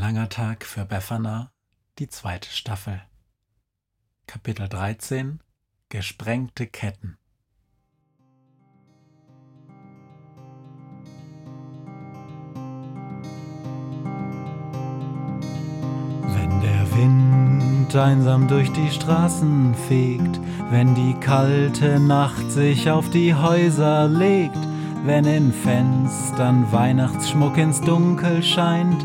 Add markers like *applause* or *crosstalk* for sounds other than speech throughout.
langer Tag für Befana, die zweite Staffel. Kapitel 13 Gesprengte Ketten. Wenn der Wind einsam durch die Straßen fegt, wenn die kalte Nacht sich auf die Häuser legt, wenn in Fenstern Weihnachtsschmuck ins Dunkel scheint,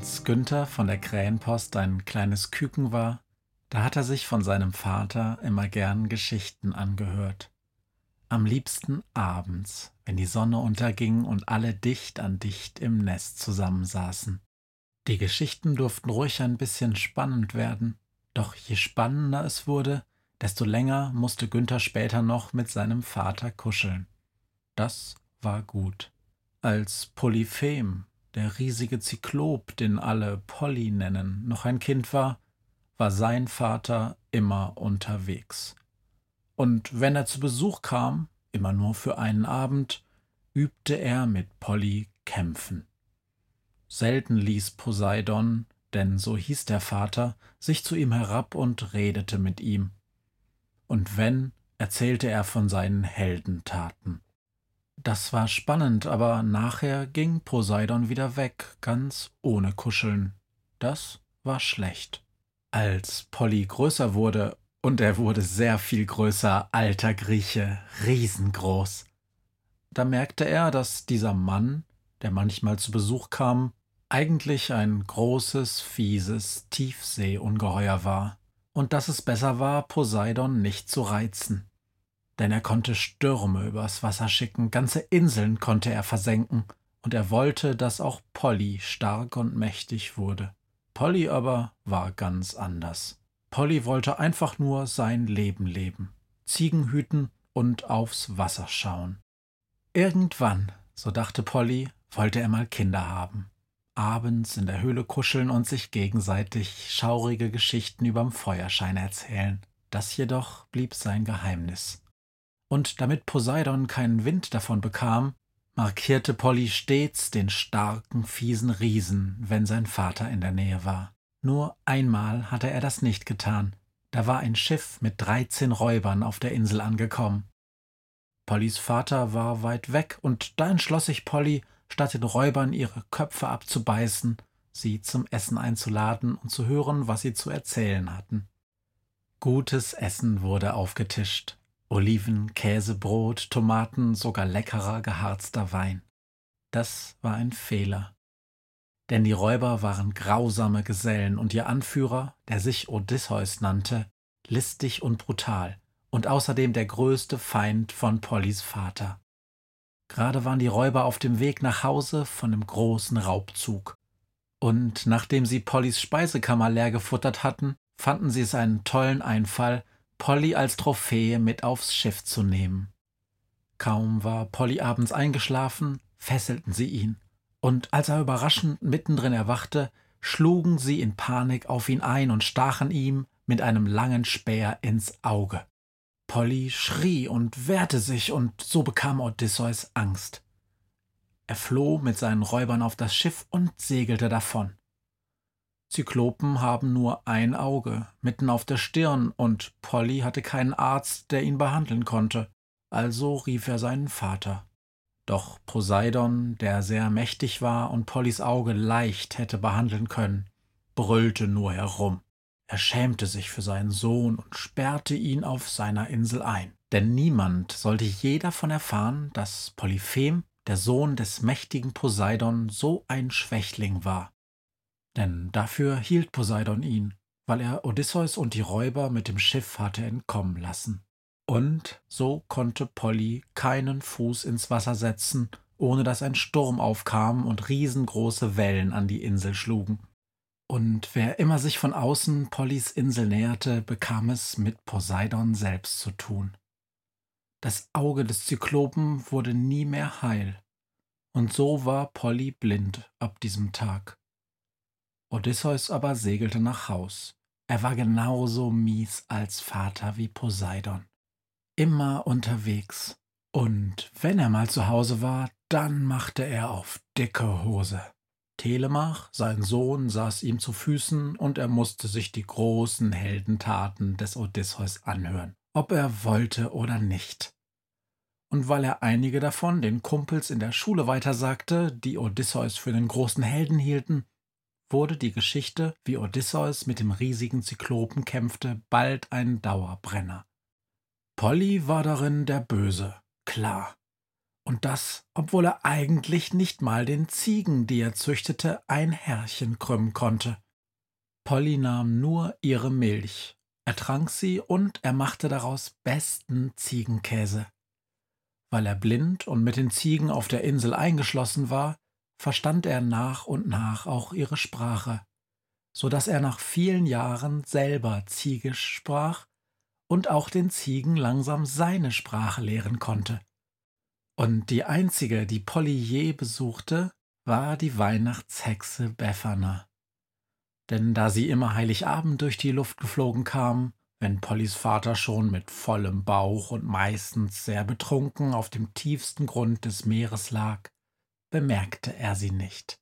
Als Günther von der Krähenpost ein kleines Küken war, da hat er sich von seinem Vater immer gern Geschichten angehört. Am liebsten abends, wenn die Sonne unterging und alle dicht an dicht im Nest zusammensaßen. Die Geschichten durften ruhig ein bisschen spannend werden, doch je spannender es wurde, desto länger musste Günther später noch mit seinem Vater kuscheln. Das war gut. Als Polyphem, der riesige Zyklop, den alle Polly nennen, noch ein Kind war, war sein Vater immer unterwegs. Und wenn er zu Besuch kam, immer nur für einen Abend, übte er mit Polly kämpfen. Selten ließ Poseidon, denn so hieß der Vater, sich zu ihm herab und redete mit ihm. Und wenn, erzählte er von seinen Heldentaten. Das war spannend, aber nachher ging Poseidon wieder weg, ganz ohne Kuscheln. Das war schlecht. Als Polly größer wurde, und er wurde sehr viel größer, alter Grieche, riesengroß, da merkte er, dass dieser Mann, der manchmal zu Besuch kam, eigentlich ein großes, fieses Tiefseeungeheuer war, und dass es besser war, Poseidon nicht zu reizen denn er konnte Stürme übers Wasser schicken, ganze Inseln konnte er versenken, und er wollte, dass auch Polly stark und mächtig wurde. Polly aber war ganz anders. Polly wollte einfach nur sein Leben leben, Ziegen hüten und aufs Wasser schauen. Irgendwann, so dachte Polly, wollte er mal Kinder haben. Abends in der Höhle kuscheln und sich gegenseitig schaurige Geschichten überm Feuerschein erzählen. Das jedoch blieb sein Geheimnis und damit Poseidon keinen Wind davon bekam, markierte Polly stets den starken, fiesen Riesen, wenn sein Vater in der Nähe war. Nur einmal hatte er das nicht getan, da war ein Schiff mit dreizehn Räubern auf der Insel angekommen. Pollys Vater war weit weg, und da entschloss sich Polly, statt den Räubern ihre Köpfe abzubeißen, sie zum Essen einzuladen und zu hören, was sie zu erzählen hatten. Gutes Essen wurde aufgetischt, Oliven, Käse, Brot, Tomaten, sogar leckerer geharzter Wein. Das war ein Fehler. Denn die Räuber waren grausame Gesellen und ihr Anführer, der sich Odysseus nannte, listig und brutal und außerdem der größte Feind von Pollys Vater. Gerade waren die Räuber auf dem Weg nach Hause von einem großen Raubzug. Und nachdem sie Pollys Speisekammer leer gefuttert hatten, fanden sie es einen tollen Einfall, Polly als Trophäe mit aufs Schiff zu nehmen. Kaum war Polly abends eingeschlafen, fesselten sie ihn, und als er überraschend mittendrin erwachte, schlugen sie in Panik auf ihn ein und stachen ihm mit einem langen Speer ins Auge. Polly schrie und wehrte sich, und so bekam Odysseus Angst. Er floh mit seinen Räubern auf das Schiff und segelte davon. Zyklopen haben nur ein Auge, mitten auf der Stirn, und Polly hatte keinen Arzt, der ihn behandeln konnte. Also rief er seinen Vater. Doch Poseidon, der sehr mächtig war und Pollys Auge leicht hätte behandeln können, brüllte nur herum. Er schämte sich für seinen Sohn und sperrte ihn auf seiner Insel ein. Denn niemand sollte je davon erfahren, dass Polyphem, der Sohn des mächtigen Poseidon, so ein Schwächling war. Denn dafür hielt Poseidon ihn, weil er Odysseus und die Räuber mit dem Schiff hatte entkommen lassen. Und so konnte Polly keinen Fuß ins Wasser setzen, ohne dass ein Sturm aufkam und riesengroße Wellen an die Insel schlugen. Und wer immer sich von außen Pollys Insel näherte, bekam es mit Poseidon selbst zu tun. Das Auge des Zyklopen wurde nie mehr heil, und so war Polly blind ab diesem Tag. Odysseus aber segelte nach Haus. Er war genauso mies als Vater wie Poseidon immer unterwegs. Und wenn er mal zu Hause war, dann machte er auf dicke Hose. Telemach, sein Sohn, saß ihm zu Füßen und er musste sich die großen Heldentaten des Odysseus anhören, ob er wollte oder nicht. Und weil er einige davon den Kumpels in der Schule weitersagte, die Odysseus für den großen Helden hielten, wurde die Geschichte, wie Odysseus mit dem riesigen Zyklopen kämpfte, bald ein Dauerbrenner. Polly war darin der Böse, klar. Und das, obwohl er eigentlich nicht mal den Ziegen, die er züchtete, ein Härchen krümmen konnte. Polly nahm nur ihre Milch, er trank sie und er machte daraus besten Ziegenkäse. Weil er blind und mit den Ziegen auf der Insel eingeschlossen war, verstand er nach und nach auch ihre Sprache, so dass er nach vielen Jahren selber Ziegisch sprach und auch den Ziegen langsam seine Sprache lehren konnte. Und die einzige, die Polly je besuchte, war die Weihnachtshexe Befana. Denn da sie immer Heiligabend durch die Luft geflogen kam, wenn Pollys Vater schon mit vollem Bauch und meistens sehr betrunken auf dem tiefsten Grund des Meeres lag, bemerkte er sie nicht.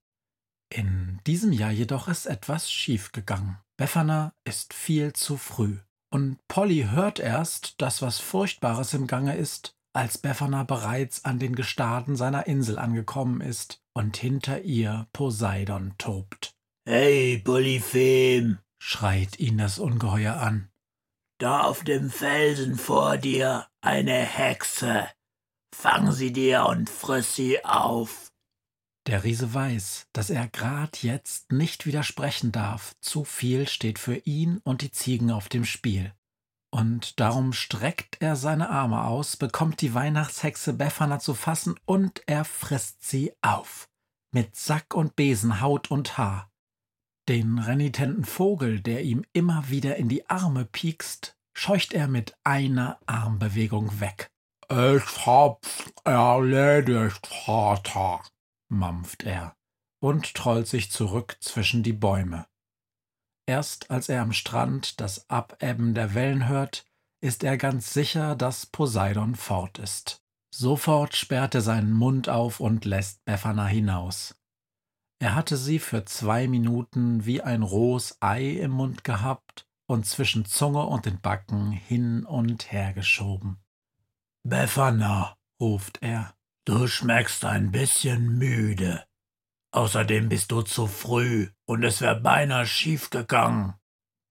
In diesem Jahr jedoch ist etwas schiefgegangen. Befana ist viel zu früh. Und Polly hört erst, dass was Furchtbares im Gange ist, als Befana bereits an den Gestaden seiner Insel angekommen ist und hinter ihr Poseidon tobt. Hey, Polyphem, schreit ihn das Ungeheuer an. Da auf dem Felsen vor dir eine Hexe. Fang sie dir und friss sie auf. Der Riese weiß, dass er grad jetzt nicht widersprechen darf, zu viel steht für ihn und die Ziegen auf dem Spiel. Und darum streckt er seine Arme aus, bekommt die Weihnachtshexe Befana zu fassen und er frisst sie auf. Mit Sack und Besen, Haut und Haar. Den renitenten Vogel, der ihm immer wieder in die Arme piekst, scheucht er mit einer Armbewegung weg. Ich hab's erledigt, Vater, mampft er und trollt sich zurück zwischen die Bäume. Erst als er am Strand das Abebben der Wellen hört, ist er ganz sicher, dass Poseidon fort ist. Sofort sperrt er seinen Mund auf und lässt Befana hinaus. Er hatte sie für zwei Minuten wie ein rohes Ei im Mund gehabt und zwischen Zunge und den Backen hin und her geschoben. Befana, ruft er, Du schmeckst ein bisschen müde. Außerdem bist du zu früh und es wäre beinahe schief gegangen.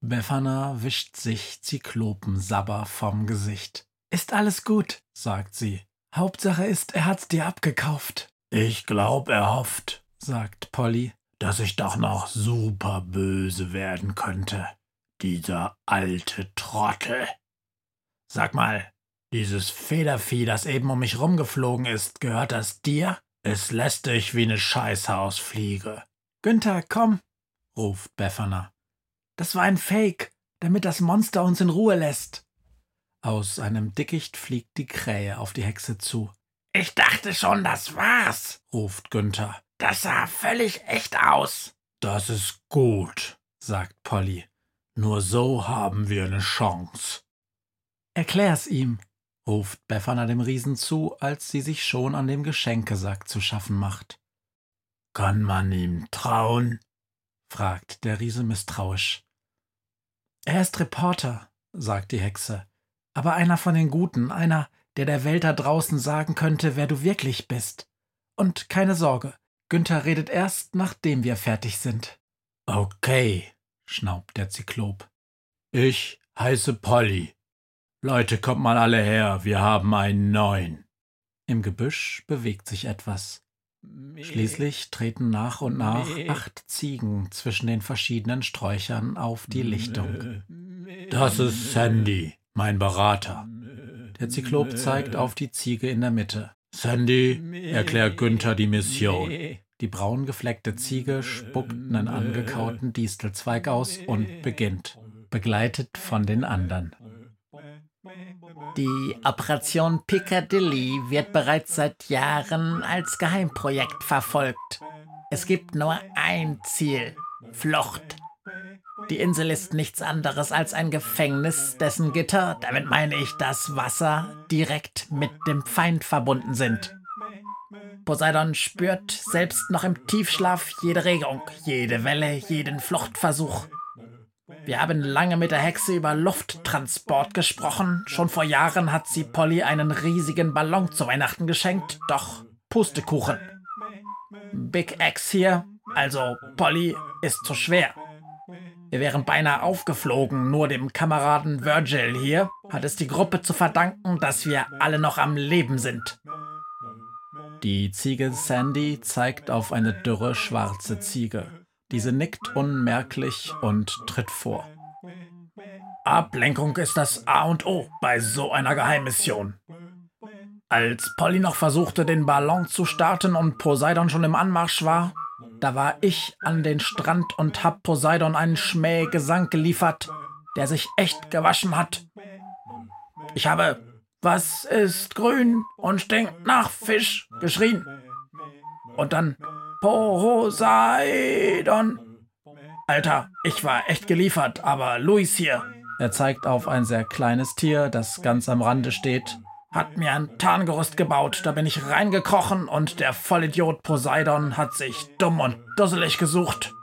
Befana wischt sich Zyklopensabber vom Gesicht. Ist alles gut, sagt sie. Hauptsache ist, er hat's dir abgekauft. Ich glaub, er hofft, sagt Polly, dass ich doch noch super böse werden könnte. Dieser alte Trottel. Sag mal, dieses Federvieh, das eben um mich rumgeflogen ist, gehört das dir? Es lässt dich wie ne Scheißhausfliege. Günther, komm, ruft Befana. Das war ein Fake, damit das Monster uns in Ruhe lässt. Aus einem Dickicht fliegt die Krähe auf die Hexe zu. Ich dachte schon, das war's, ruft Günther. Das sah völlig echt aus. Das ist gut, sagt Polly. Nur so haben wir ne Chance. Erklär's ihm, ruft Befana dem Riesen zu, als sie sich schon an dem Geschenkesack zu schaffen macht. Kann man ihm trauen? fragt der Riese misstrauisch. Er ist Reporter, sagt die Hexe, aber einer von den Guten, einer, der der Welt da draußen sagen könnte, wer du wirklich bist. Und keine Sorge, Günther redet erst, nachdem wir fertig sind. Okay, schnaubt der Zyklop. Ich heiße Polly. Leute, kommt mal alle her, wir haben einen neuen. Im Gebüsch bewegt sich etwas. Schließlich treten nach und nach acht Ziegen zwischen den verschiedenen Sträuchern auf die Lichtung. Das ist Sandy, mein Berater. Der Zyklop zeigt auf die Ziege in der Mitte. Sandy, erklärt Günther die Mission. Die braun gefleckte Ziege spuckt einen angekauten Distelzweig aus und beginnt, begleitet von den anderen. Die Operation Piccadilly wird bereits seit Jahren als Geheimprojekt verfolgt. Es gibt nur ein Ziel, Flucht. Die Insel ist nichts anderes als ein Gefängnis, dessen Gitter, damit meine ich das Wasser, direkt mit dem Feind verbunden sind. Poseidon spürt selbst noch im Tiefschlaf jede Regung, jede Welle, jeden Fluchtversuch. Wir haben lange mit der Hexe über Lufttransport gesprochen. Schon vor Jahren hat sie Polly einen riesigen Ballon zu Weihnachten geschenkt, doch Pustekuchen. Big X hier, also Polly, ist zu schwer. Wir wären beinahe aufgeflogen, nur dem Kameraden Virgil hier hat es die Gruppe zu verdanken, dass wir alle noch am Leben sind. Die Ziege Sandy zeigt auf eine dürre schwarze Ziege. Diese nickt unmerklich und tritt vor. Ablenkung ist das A und O bei so einer Geheimmission. Als Polly noch versuchte, den Ballon zu starten und Poseidon schon im Anmarsch war, da war ich an den Strand und hab Poseidon einen Schmähgesang geliefert, der sich echt gewaschen hat. Ich habe, was ist grün und stinkt nach Fisch, geschrien. Und dann Poseidon. Alter, ich war echt geliefert, aber Luis hier. Er zeigt auf ein sehr kleines Tier, das ganz am Rande steht. Hat mir ein Tarngerüst gebaut, da bin ich reingekrochen und der Vollidiot Poseidon hat sich dumm und dusselig gesucht.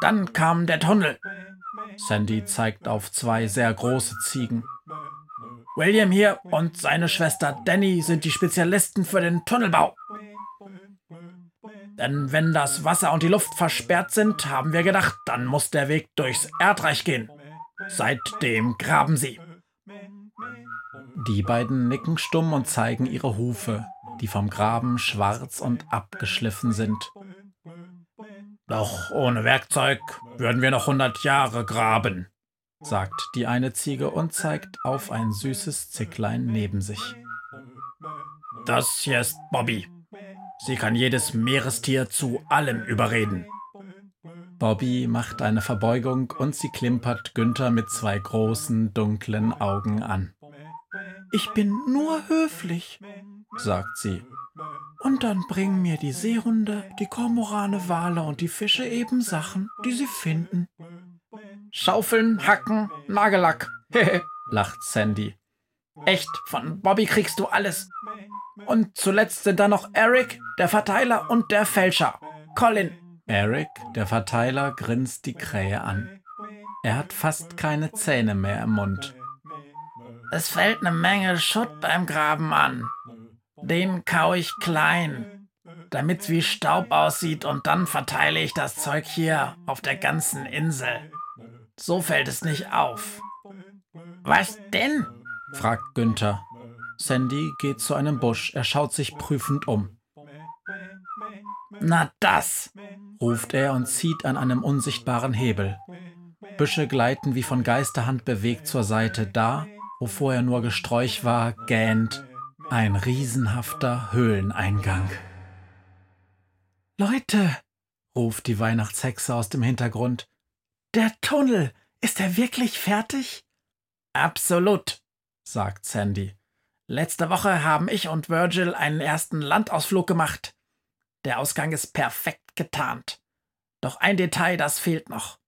Dann kam der Tunnel. Sandy zeigt auf zwei sehr große Ziegen. William hier und seine Schwester Danny sind die Spezialisten für den Tunnelbau. Denn wenn das Wasser und die Luft versperrt sind, haben wir gedacht, dann muss der Weg durchs Erdreich gehen. Seitdem graben sie. Die beiden nicken stumm und zeigen ihre Hufe, die vom Graben schwarz und abgeschliffen sind. Doch ohne Werkzeug würden wir noch hundert Jahre graben, sagt die eine Ziege und zeigt auf ein süßes Zicklein neben sich. Das hier ist Bobby. Sie kann jedes Meerestier zu allem überreden. Bobby macht eine Verbeugung und sie klimpert Günther mit zwei großen, dunklen Augen an. Ich bin nur höflich, sagt sie. Und dann bringen mir die Seehunde, die Kormorane, Wale und die Fische eben Sachen, die sie finden. Schaufeln, Hacken, Nagellack. *laughs* lacht Sandy. Echt, von Bobby kriegst du alles. Und zuletzt sind da noch Eric, der Verteiler und der Fälscher. Colin. Eric, der Verteiler, grinst die Krähe an. Er hat fast keine Zähne mehr im Mund. Es fällt eine Menge Schutt beim Graben an. Den kau ich klein, damit's wie Staub aussieht und dann verteile ich das Zeug hier auf der ganzen Insel. So fällt es nicht auf. Was denn? fragt Günther. Sandy geht zu einem Busch. Er schaut sich prüfend um. Na das, ruft er und zieht an einem unsichtbaren Hebel. Büsche gleiten wie von Geisterhand bewegt zur Seite. Da, wo vorher nur Gesträuch war, gähnt ein riesenhafter Höhleneingang. Leute, ruft die Weihnachtshexe aus dem Hintergrund. Der Tunnel, ist er wirklich fertig? Absolut, sagt Sandy. Letzte Woche haben ich und Virgil einen ersten Landausflug gemacht. Der Ausgang ist perfekt getarnt. Doch ein Detail, das fehlt noch.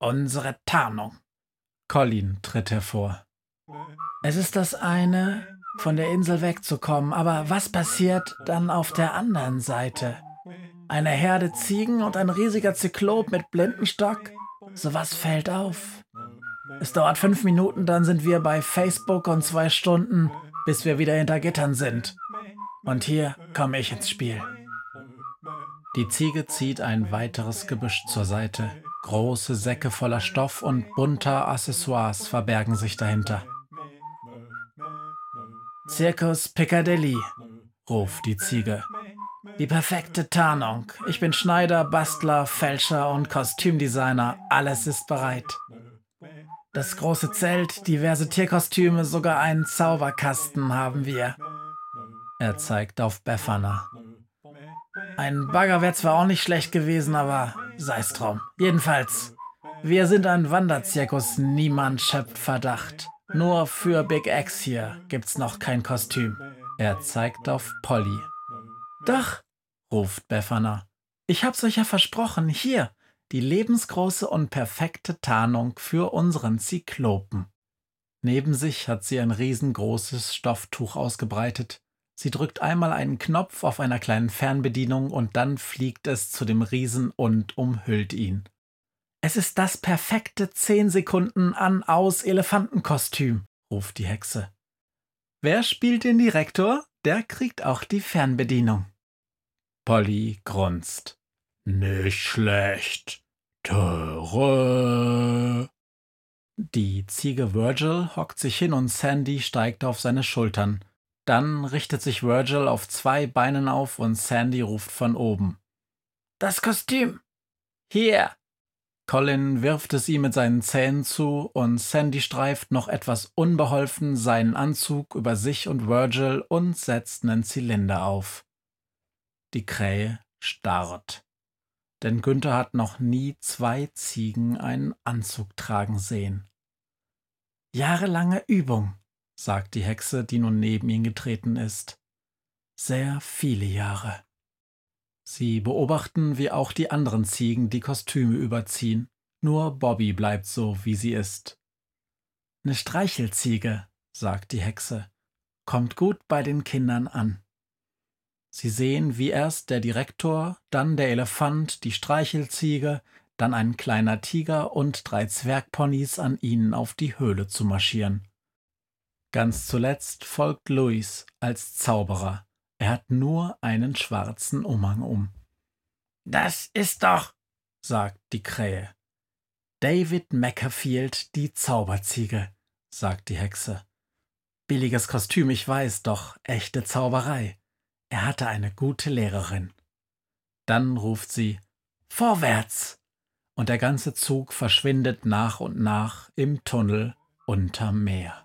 Unsere Tarnung. Colin tritt hervor. Es ist das eine, von der Insel wegzukommen, aber was passiert dann auf der anderen Seite? Eine Herde Ziegen und ein riesiger Zyklop mit Blindenstock? Sowas fällt auf. Es dauert fünf Minuten, dann sind wir bei Facebook und zwei Stunden, bis wir wieder hinter Gittern sind. Und hier komme ich ins Spiel. Die Ziege zieht ein weiteres Gebüsch zur Seite. Große Säcke voller Stoff und bunter Accessoires verbergen sich dahinter. Zirkus Piccadilly, ruft die Ziege. Die perfekte Tarnung. Ich bin Schneider, Bastler, Fälscher und Kostümdesigner. Alles ist bereit. Das große Zelt, diverse Tierkostüme, sogar einen Zauberkasten haben wir. Er zeigt auf Befana. Ein Bagger wäre zwar auch nicht schlecht gewesen, aber sei's drum. Jedenfalls, wir sind ein Wanderzirkus, niemand schöpft Verdacht. Nur für Big X hier gibt's noch kein Kostüm. Er zeigt auf Polly. Doch, ruft Befana. Ich hab's euch ja versprochen. Hier, die lebensgroße und perfekte Tarnung für unseren Zyklopen. Neben sich hat sie ein riesengroßes Stofftuch ausgebreitet. Sie drückt einmal einen Knopf auf einer kleinen Fernbedienung und dann fliegt es zu dem Riesen und umhüllt ihn. Es ist das perfekte 10 Sekunden an aus Elefantenkostüm, ruft die Hexe. Wer spielt den Direktor? Der kriegt auch die Fernbedienung. Polly grunzt. Nicht schlecht. Töre. Die Ziege Virgil hockt sich hin und Sandy steigt auf seine Schultern. Dann richtet sich Virgil auf zwei Beinen auf und Sandy ruft von oben. Das Kostüm! Hier! Colin wirft es ihm mit seinen Zähnen zu und Sandy streift noch etwas unbeholfen seinen Anzug über sich und Virgil und setzt einen Zylinder auf. Die Krähe starrt. Denn Günther hat noch nie zwei Ziegen einen Anzug tragen sehen. Jahrelange Übung, sagt die Hexe, die nun neben ihn getreten ist. Sehr viele Jahre. Sie beobachten, wie auch die anderen Ziegen die Kostüme überziehen. Nur Bobby bleibt so, wie sie ist. Eine Streichelziege, sagt die Hexe, kommt gut bei den Kindern an. Sie sehen, wie erst der Direktor, dann der Elefant, die Streichelziege, dann ein kleiner Tiger und drei Zwergponys an ihnen auf die Höhle zu marschieren. Ganz zuletzt folgt Louis als Zauberer. Er hat nur einen schwarzen Umhang um. Das ist doch, sagt die Krähe. David Mackerfield, die Zauberziege, sagt die Hexe. Billiges Kostüm, ich weiß, doch echte Zauberei. Er hatte eine gute Lehrerin. Dann ruft sie Vorwärts. Und der ganze Zug verschwindet nach und nach im Tunnel unterm Meer.